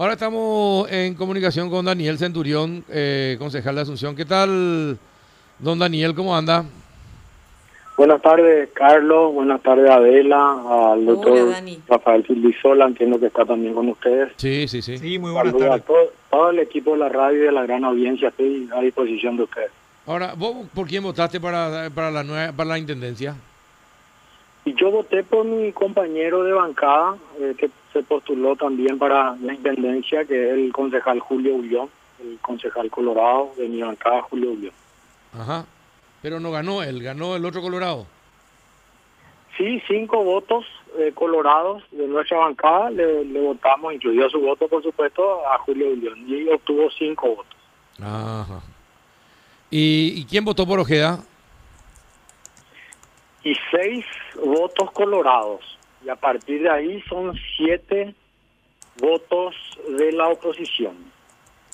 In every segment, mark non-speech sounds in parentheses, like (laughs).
Ahora estamos en comunicación con Daniel Centurión, eh, concejal de Asunción. ¿Qué tal, don Daniel? ¿Cómo anda? Buenas tardes, Carlos. Buenas tardes, Adela. Al doctor Rafael Silvisola, entiendo que está también con ustedes. Sí, sí, sí. Sí, muy buenas tardes. A todo, todo, el equipo de la radio y de la gran audiencia, estoy a disposición de ustedes. Ahora, ¿vos por quién votaste para, para, la, nueva, para la intendencia? Y yo voté por mi compañero de bancada, eh, que se postuló también para la intendencia, que es el concejal Julio Ullón, el concejal colorado de mi bancada, Julio Ullón. Ajá, pero no ganó él, ganó el otro colorado. Sí, cinco votos eh, colorados de nuestra bancada, le, votamos, incluyó su voto, por supuesto, a Julio Ullón, y obtuvo cinco votos. Ajá. ¿Y, ¿Y quién votó por Ojeda? y seis votos colorados. Y a partir de ahí son siete votos de la oposición.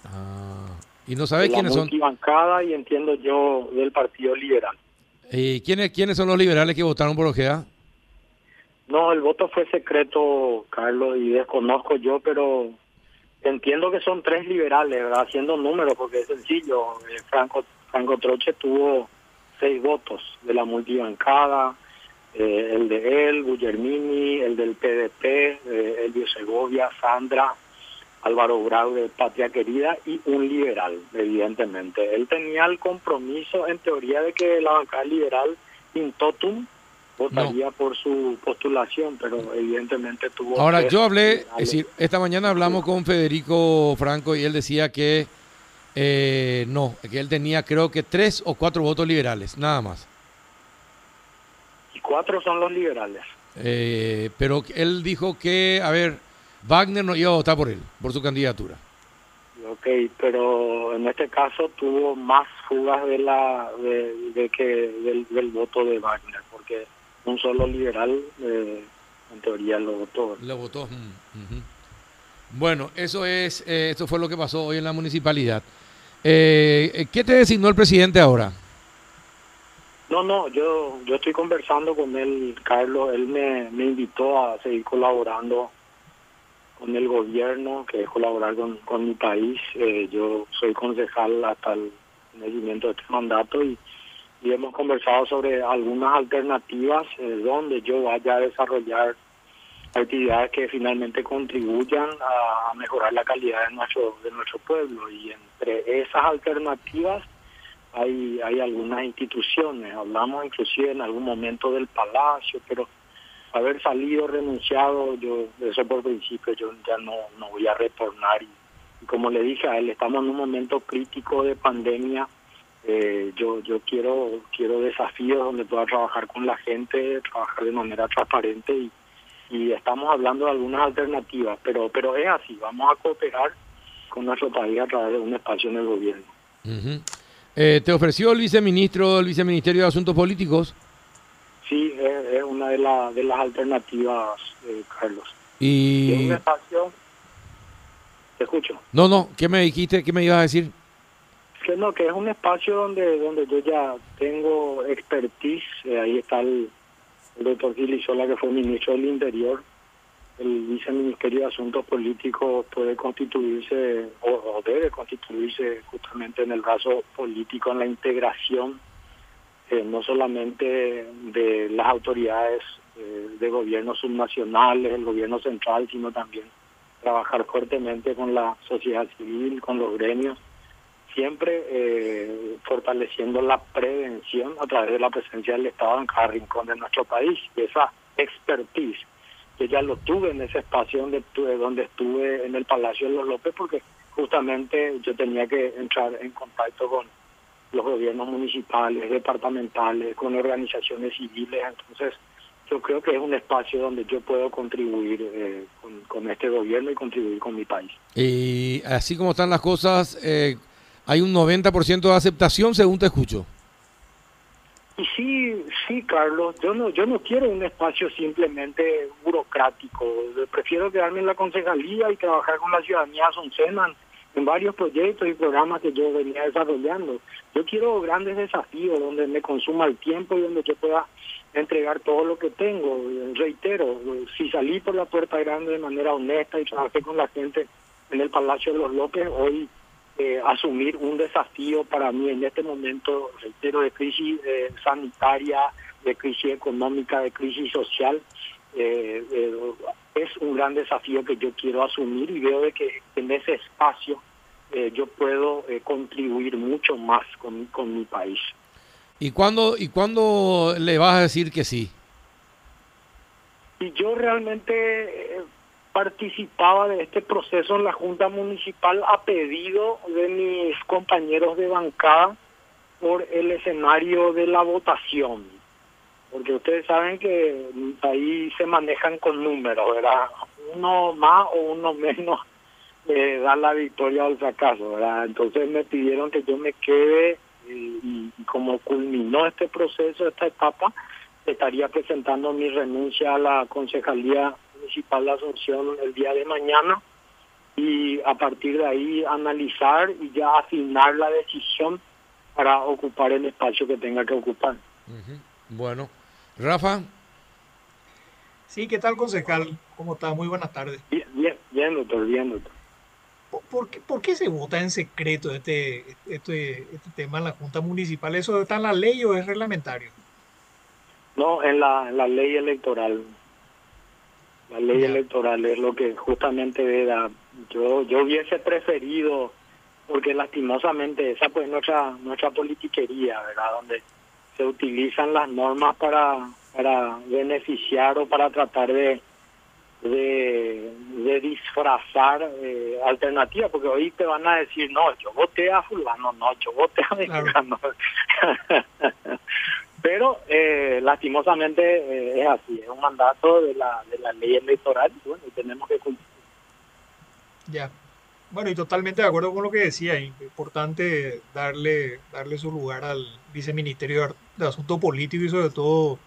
Ah, ¿Y no sabes quiénes son? bancada y entiendo yo del Partido Liberal. ¿Y quiénes, quiénes son los liberales que votaron por Ojeda? No, el voto fue secreto, Carlos, y desconozco yo, pero entiendo que son tres liberales, ¿verdad? Haciendo números, porque es sencillo. Eh, Franco, Franco Troche tuvo seis votos de la multibancada, eh, el de él, Guillermini, el del PDP, eh, Elvio Segovia, Sandra, Álvaro Grau de Patria Querida y un liberal, evidentemente. Él tenía el compromiso, en teoría, de que la bancada liberal, in totum, votaría por su postulación, pero evidentemente tuvo... Ahora, yo hablé, es decir, esta mañana hablamos con Federico Franco y él decía que eh, no, que él tenía creo que tres o cuatro votos liberales, nada más. Cuatro son los liberales. Eh, pero él dijo que, a ver, Wagner no iba a votar por él, por su candidatura. Ok, pero en este caso tuvo más fugas de la de, que del, voto de Wagner, porque un solo liberal eh, en teoría lo votó. Lo votó. Bueno, eso es, eh, eso fue lo que pasó hoy en la municipalidad. Eh, ¿Qué te designó el presidente ahora? No, no, yo yo estoy conversando con él, Carlos. Él me, me invitó a seguir colaborando con el gobierno, que es colaborar con, con mi país. Eh, yo soy concejal hasta el nacimiento de este mandato y, y hemos conversado sobre algunas alternativas eh, donde yo vaya a desarrollar actividades que finalmente contribuyan a, mejorar la calidad de nuestro de nuestro pueblo y entre esas alternativas hay hay algunas instituciones hablamos inclusive en algún momento del palacio pero haber salido renunciado yo eso por principio yo ya no no voy a retornar. Y, como le dije a él estamos en un momento crítico de pandemia. Eh, yo yo quiero quiero desafíos donde pueda trabajar con la gente trabajar de manera transparente y estamos hablando de algunas alternativas, pero pero es así, vamos a cooperar con nuestro país a través de un espacio en el gobierno. Eh, ¿Te ofreció el viceministro del Viceministerio de Asuntos Políticos? Sí, es, una de, de las alternativas, eh, Carlos. Y... un espacio... Te escucho. No, no, ¿qué me dijiste? ¿Qué me ibas a decir? Que no, que es un espacio donde donde yo ya tengo expertise, eh, ahí está el el doctor Gilisola, que fue ministro del Interior, el viceministerio de Asuntos Políticos puede constituirse o, debe constituirse justamente en el brazo político, en la integración eh, no solamente de las autoridades eh, de gobiernos subnacionales, el gobierno central, sino también trabajar fuertemente con la sociedad civil, con los gremios siempre eh, fortaleciendo la prevención a través de la presencia del Estado en cada rincón de nuestro país. Y esa expertise, que ya lo tuve en ese espacio donde estuve, donde estuve en el Palacio de los López, porque justamente yo tenía que entrar en contacto con los gobiernos municipales, departamentales, con organizaciones civiles. Entonces, yo creo que es un espacio donde yo puedo contribuir eh, con, con, este gobierno y contribuir con mi país. Y así como están las cosas, eh, hay un 90% de aceptación, según te escucho. Carlos, yo no, yo no quiero un espacio simplemente burocrático. Prefiero quedarme en la concejalía y trabajar con la ciudadanía Soncenan en varios proyectos y programas que yo venía desarrollando. Yo quiero grandes desafíos donde me consuma el tiempo y donde yo pueda entregar todo lo que tengo. Reitero, si salí por la puerta grande de manera honesta y trabajé con la gente en el Palacio de los López, hoy eh, asumir un desafío para mí en este momento, reitero, de crisis eh, sanitaria, de crisis económica, de crisis social, eh, es un gran desafío que yo quiero asumir y veo de que en ese espacio yo puedo contribuir mucho más con, con mi país. ¿Y cuándo, ¿Y cuándo le vas a decir que sí? Y yo realmente participaba de este proceso en la Junta Municipal a pedido de mis compañeros de bancada por el escenario de la votación. Porque ustedes saben que ahí se manejan con números, ¿verdad? Uno más o uno menos (laughs) eh, da la victoria al fracaso, ¿verdad? Entonces me pidieron que yo me quede y, y como culminó este proceso, esta etapa, estaría presentando mi renuncia a la concejalía municipal de Asunción el día de mañana y a partir de ahí analizar y ya afinar la decisión para ocupar el espacio que tenga que ocupar. Bueno, Rafa. Sí, ¿qué tal, concejal? ¿Cómo está? Muy buenas tardes. Bien, bien, doctor, bien, doctor. ¿Por, qué, ¿Por, qué, se vota en secreto este, este, este tema en la Junta Municipal? ¿Eso está en la ley o es reglamentario? No, en la, en la ley electoral. La ley electoral es lo que justamente era. Yo yo hubiese preferido, porque lastimosamente esa pues nuestra nuestra politiquería, ¿verdad? Donde se utilizan las normas para para beneficiar o para tratar de de, disfrazar eh, alternativas, porque hoy te van a decir, no, yo voté a fulano, no, yo voté a mexicano. (laughs) Pero eh, lastimosamente eh, es así, es un mandato de la, de la ley electoral y tenemos que cumplir. Ya. Bueno, y totalmente de acuerdo con lo que decía, importante darle, darle su lugar al viceministerio de Asuntos Políticos y sobre todo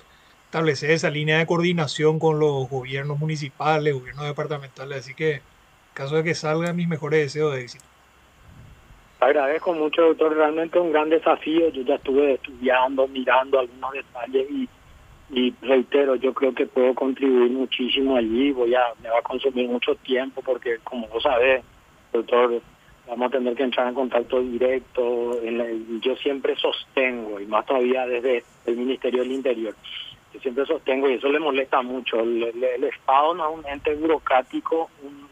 establecer esa línea de coordinación con los gobiernos municipales, gobiernos departamentales, así que en caso de que salgan mis mejores deseos de éxito. Agradezco mucho, doctor. Realmente un gran desafío. Yo ya estuve estudiando, mirando algunos detalles y, reitero, yo creo que puedo contribuir muchísimo allí. Voy a, me va a consumir mucho tiempo porque, como vos sabés, doctor, vamos a tener que entrar en contacto directo. En yo siempre sostengo, y más todavía desde el Ministerio del Interior, yo siempre sostengo, y eso le molesta mucho. El, el Estado no es un ente burocrático, un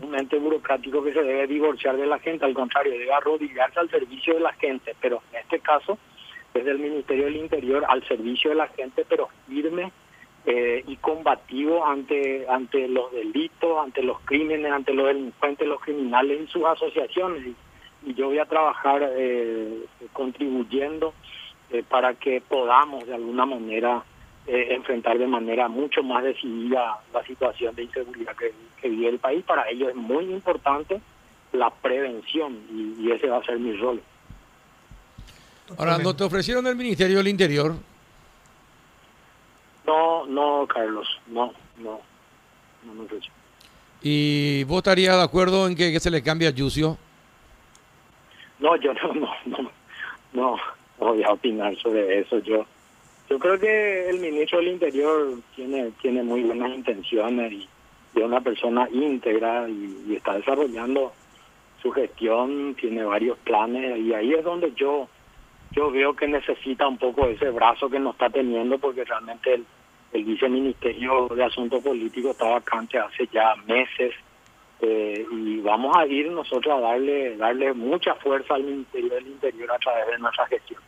un ente burocrático que se debe divorciar de la gente, al contrario, debe arrodillarse al servicio de la gente, pero en este caso desde el Ministerio del Interior al servicio de la gente, pero firme eh, y combativo ante, ante los delitos, ante los crímenes, ante los delincuentes, los criminales y sus asociaciones. Y, yo voy a trabajar eh, contribuyendo eh, para que podamos de alguna manera eh, enfrentar de manera mucho más decidida la situación de inseguridad que, vive el país. Para ello es muy importante la prevención y, ese va a ser mi rol. Ahora, ¿no te ofrecieron el Ministerio del Interior? No, no, Carlos, no, no, no me ofreció. ¿Y vos estarías de acuerdo en que, se le cambie a Yucio? No, yo no, no, no, no voy a opinar sobre eso. Yo yo creo que el ministro del Interior tiene tiene muy buenas intenciones y es una persona íntegra y, está desarrollando su gestión, tiene varios planes y ahí es donde yo yo veo que necesita un poco ese brazo que no está teniendo porque realmente el, viceministerio de Asuntos Políticos está vacante hace ya meses eh, y vamos a ir nosotros a darle darle mucha fuerza al Ministerio del Interior a través de nuestra gestión.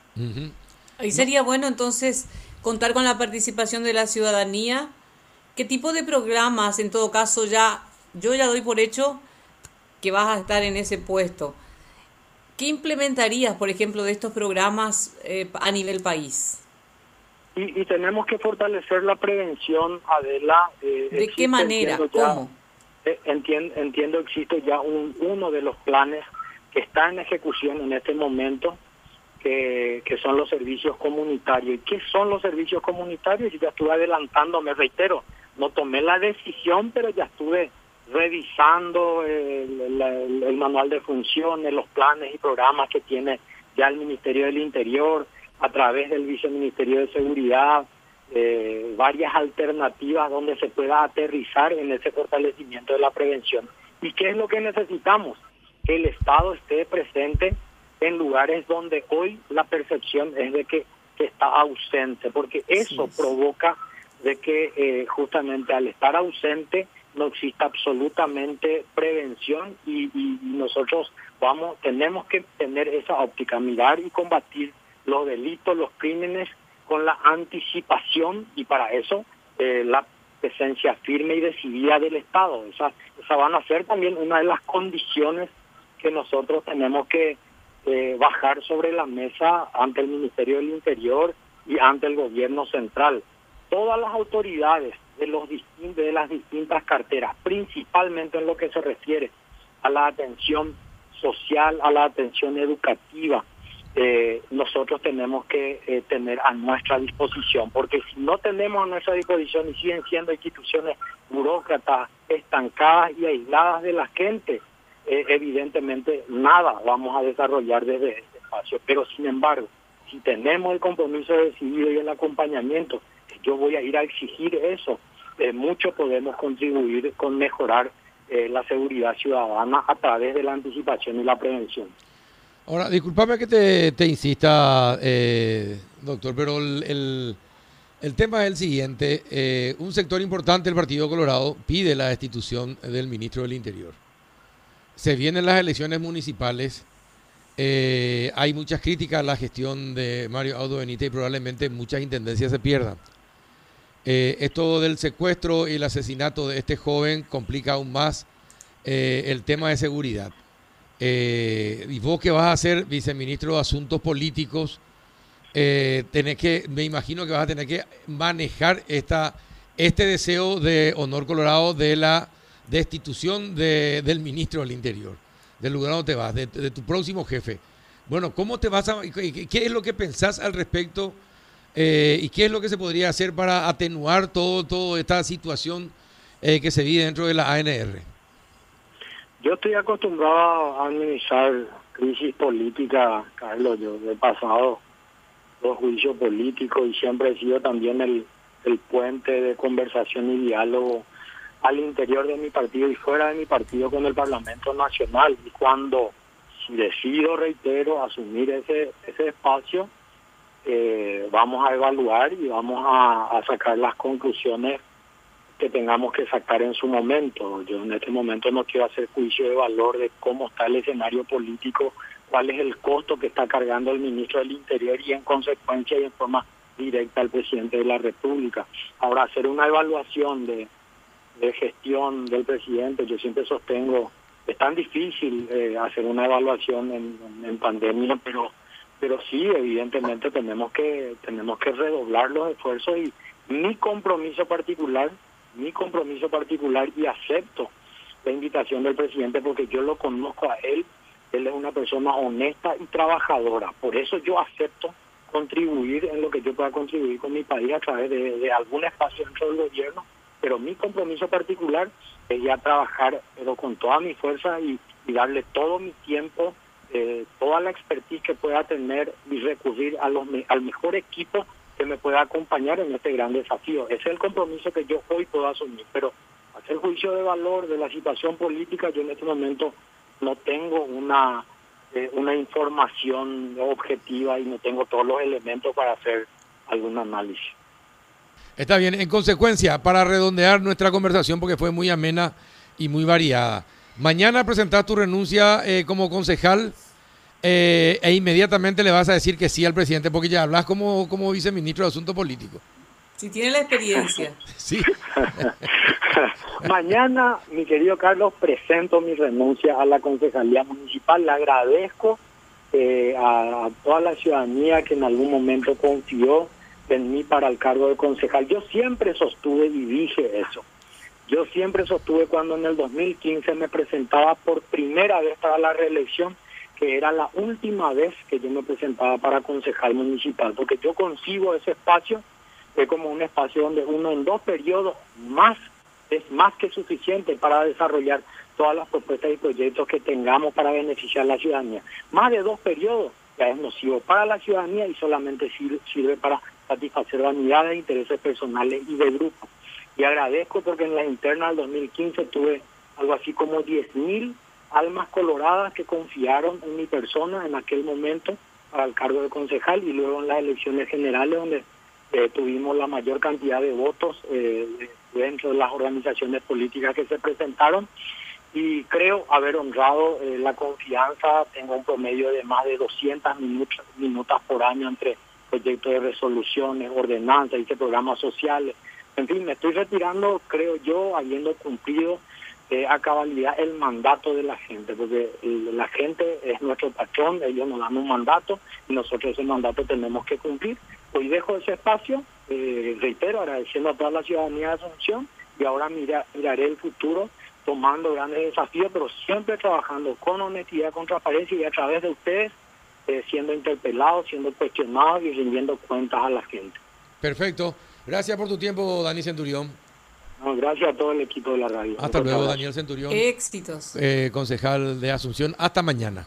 Ahí sería bueno entonces contar con la participación de la ciudadanía. ¿Qué tipo de programas, en todo caso, ya yo ya doy por hecho que vas a estar en ese puesto? ¿Qué implementarías, por ejemplo, de estos programas eh, a nivel país? Y, tenemos que fortalecer la prevención, Adela. Eh, ¿De qué manera? ¿Cómo? Eh, entiendo, entiendo, existe ya un, uno de los planes que está en ejecución en este momento, que, son los servicios comunitarios. ¿Y qué son los servicios comunitarios? Y ya estuve adelantando, me reitero, no tomé la decisión, pero ya estuve revisando el, manual de funciones, los planes y programas que tiene ya el Ministerio del Interior a través del Viceministerio de Seguridad, eh, varias alternativas donde se pueda aterrizar en ese fortalecimiento de la prevención. ¿Y qué es lo que necesitamos? Que el Estado esté presente en lugares donde hoy la percepción es de que, está ausente, porque eso provoca de que eh, justamente al estar ausente no exista absolutamente prevención y, y, nosotros vamos tenemos que tener esa óptica mirar y combatir los delitos los crímenes con la anticipación y para eso eh, la presencia firme y decidida del Estado. Esa esa van a ser también una de las condiciones que nosotros tenemos que eh, bajar sobre la mesa ante el Ministerio del Interior y ante el gobierno central. Todas las autoridades de, los de las distintas carteras, principalmente en lo que se refiere a la atención social, a la atención educativa, eh, nosotros tenemos que eh, tener a nuestra disposición, porque si no tenemos a nuestra disposición y siguen siendo instituciones burócratas, estancadas y aisladas de la gente, eh, evidentemente nada vamos a desarrollar desde este espacio. Pero sin embargo, si tenemos el compromiso decidido y el acompañamiento, yo voy a ir a exigir eso. Eh, mucho podemos contribuir con mejorar eh, la seguridad ciudadana a través de la anticipación y la prevención. Ahora, discúlpame que te, insista, doctor, pero el, el, tema es el siguiente. un sector importante del Partido Colorado pide la destitución del ministro del Interior se vienen las elecciones municipales. Eh, hay muchas críticas a la gestión de Mario Audo Benítez y probablemente muchas intendencias se pierdan. Eh, esto del secuestro y el asesinato de este joven complica aún más eh, el tema de seguridad. y vos que vas a ser viceministro de Asuntos Políticos, tenés que, me imagino que vas a tener que manejar esta, este deseo de Honor Colorado de la destitución de, del ministro del Interior, del lugar donde te vas, de, tu próximo jefe. Bueno, ¿cómo te vas a, qué es lo que pensás al respecto eh, y qué es lo que se podría hacer para atenuar todo, toda esta situación eh, que se vive dentro de la ANR? Yo estoy acostumbrado a administrar crisis política, Carlos. Yo he pasado los juicios políticos y siempre he sido también el, el puente de conversación y diálogo al interior de mi partido y fuera de mi partido con el Parlamento Nacional. Y cuando decido, reitero, asumir ese, ese espacio, eh, vamos a evaluar y vamos a, sacar las conclusiones que tengamos que sacar en su momento. Yo en este momento no quiero hacer juicio de valor de cómo está el escenario político, cuál es el costo que está cargando el ministro del Interior y en consecuencia y en forma directa al presidente de la República. Ahora, hacer una evaluación de de gestión del presidente, yo siempre sostengo, es tan difícil eh, hacer una evaluación en, pandemia, pero pero sí, evidentemente tenemos que tenemos que redoblar los esfuerzos y mi compromiso particular, mi compromiso particular y acepto la invitación del presidente porque yo lo conozco a él, él es una persona honesta y trabajadora, por eso yo acepto contribuir en lo que yo pueda contribuir con mi país a través de, de algún espacio dentro del gobierno pero mi compromiso particular es ya trabajar pero con toda mi fuerza y, darle todo mi tiempo, eh, toda la expertise que pueda tener y recurrir a los, al mejor equipo que me pueda acompañar en este gran desafío. Ese es el compromiso que yo hoy puedo asumir, pero hacer juicio de valor de la situación política, yo en este momento no tengo una, eh, una información objetiva y no tengo todos los elementos para hacer algún análisis. Está bien, en consecuencia, para redondear nuestra conversación, porque fue muy amena y muy variada, mañana presentas tu renuncia eh, como concejal eh, e inmediatamente le vas a decir que sí al presidente, porque ya hablas como, como viceministro de Asuntos Políticos. Si tiene la experiencia. (laughs) sí. (laughs) mañana, mi querido Carlos, presento mi renuncia a la concejalía municipal. Le agradezco eh, a toda la ciudadanía que en algún momento confió en mí para el cargo de concejal. Yo siempre sostuve y dije eso. Yo siempre sostuve cuando en el 2015 me presentaba por primera vez para la reelección, que era la última vez que yo me presentaba para concejal municipal, porque yo concibo ese espacio fue como un espacio donde uno en dos periodos más es más que suficiente para desarrollar todas las propuestas y proyectos que tengamos para beneficiar a la ciudadanía. Más de dos periodos ya es nocivo para la ciudadanía y solamente sirve para satisfacer vanidades, intereses personales y de grupo. Y agradezco porque en la interna del 2015 tuve algo así como 10.000 almas coloradas que confiaron en mi persona en aquel momento para el cargo de concejal y luego en las elecciones generales donde eh, tuvimos la mayor cantidad de votos eh, dentro de las organizaciones políticas que se presentaron y creo haber honrado eh, la confianza. Tengo un promedio de más de 200 minutos, minutos por año entre proyectos de resoluciones, ordenanzas y programas sociales. En fin, me estoy retirando, creo yo, habiendo cumplido eh, a cabalidad el mandato de la gente, porque la gente es nuestro patrón, ellos nos dan un mandato y nosotros ese mandato tenemos que cumplir. Hoy dejo ese espacio, eh, reitero, agradeciendo a toda la ciudadanía de Asunción y ahora mira, miraré el futuro tomando grandes desafíos, pero siempre trabajando con honestidad, con transparencia y a través de ustedes eh, siendo interpelados, siendo cuestionados y rindiendo cuentas a la gente. Perfecto. Gracias por tu tiempo, Dani Centurión. gracias a todo el equipo de la radio. Hasta luego, Daniel Centurión. Éxitos. Eh, concejal de Asunción. Hasta mañana.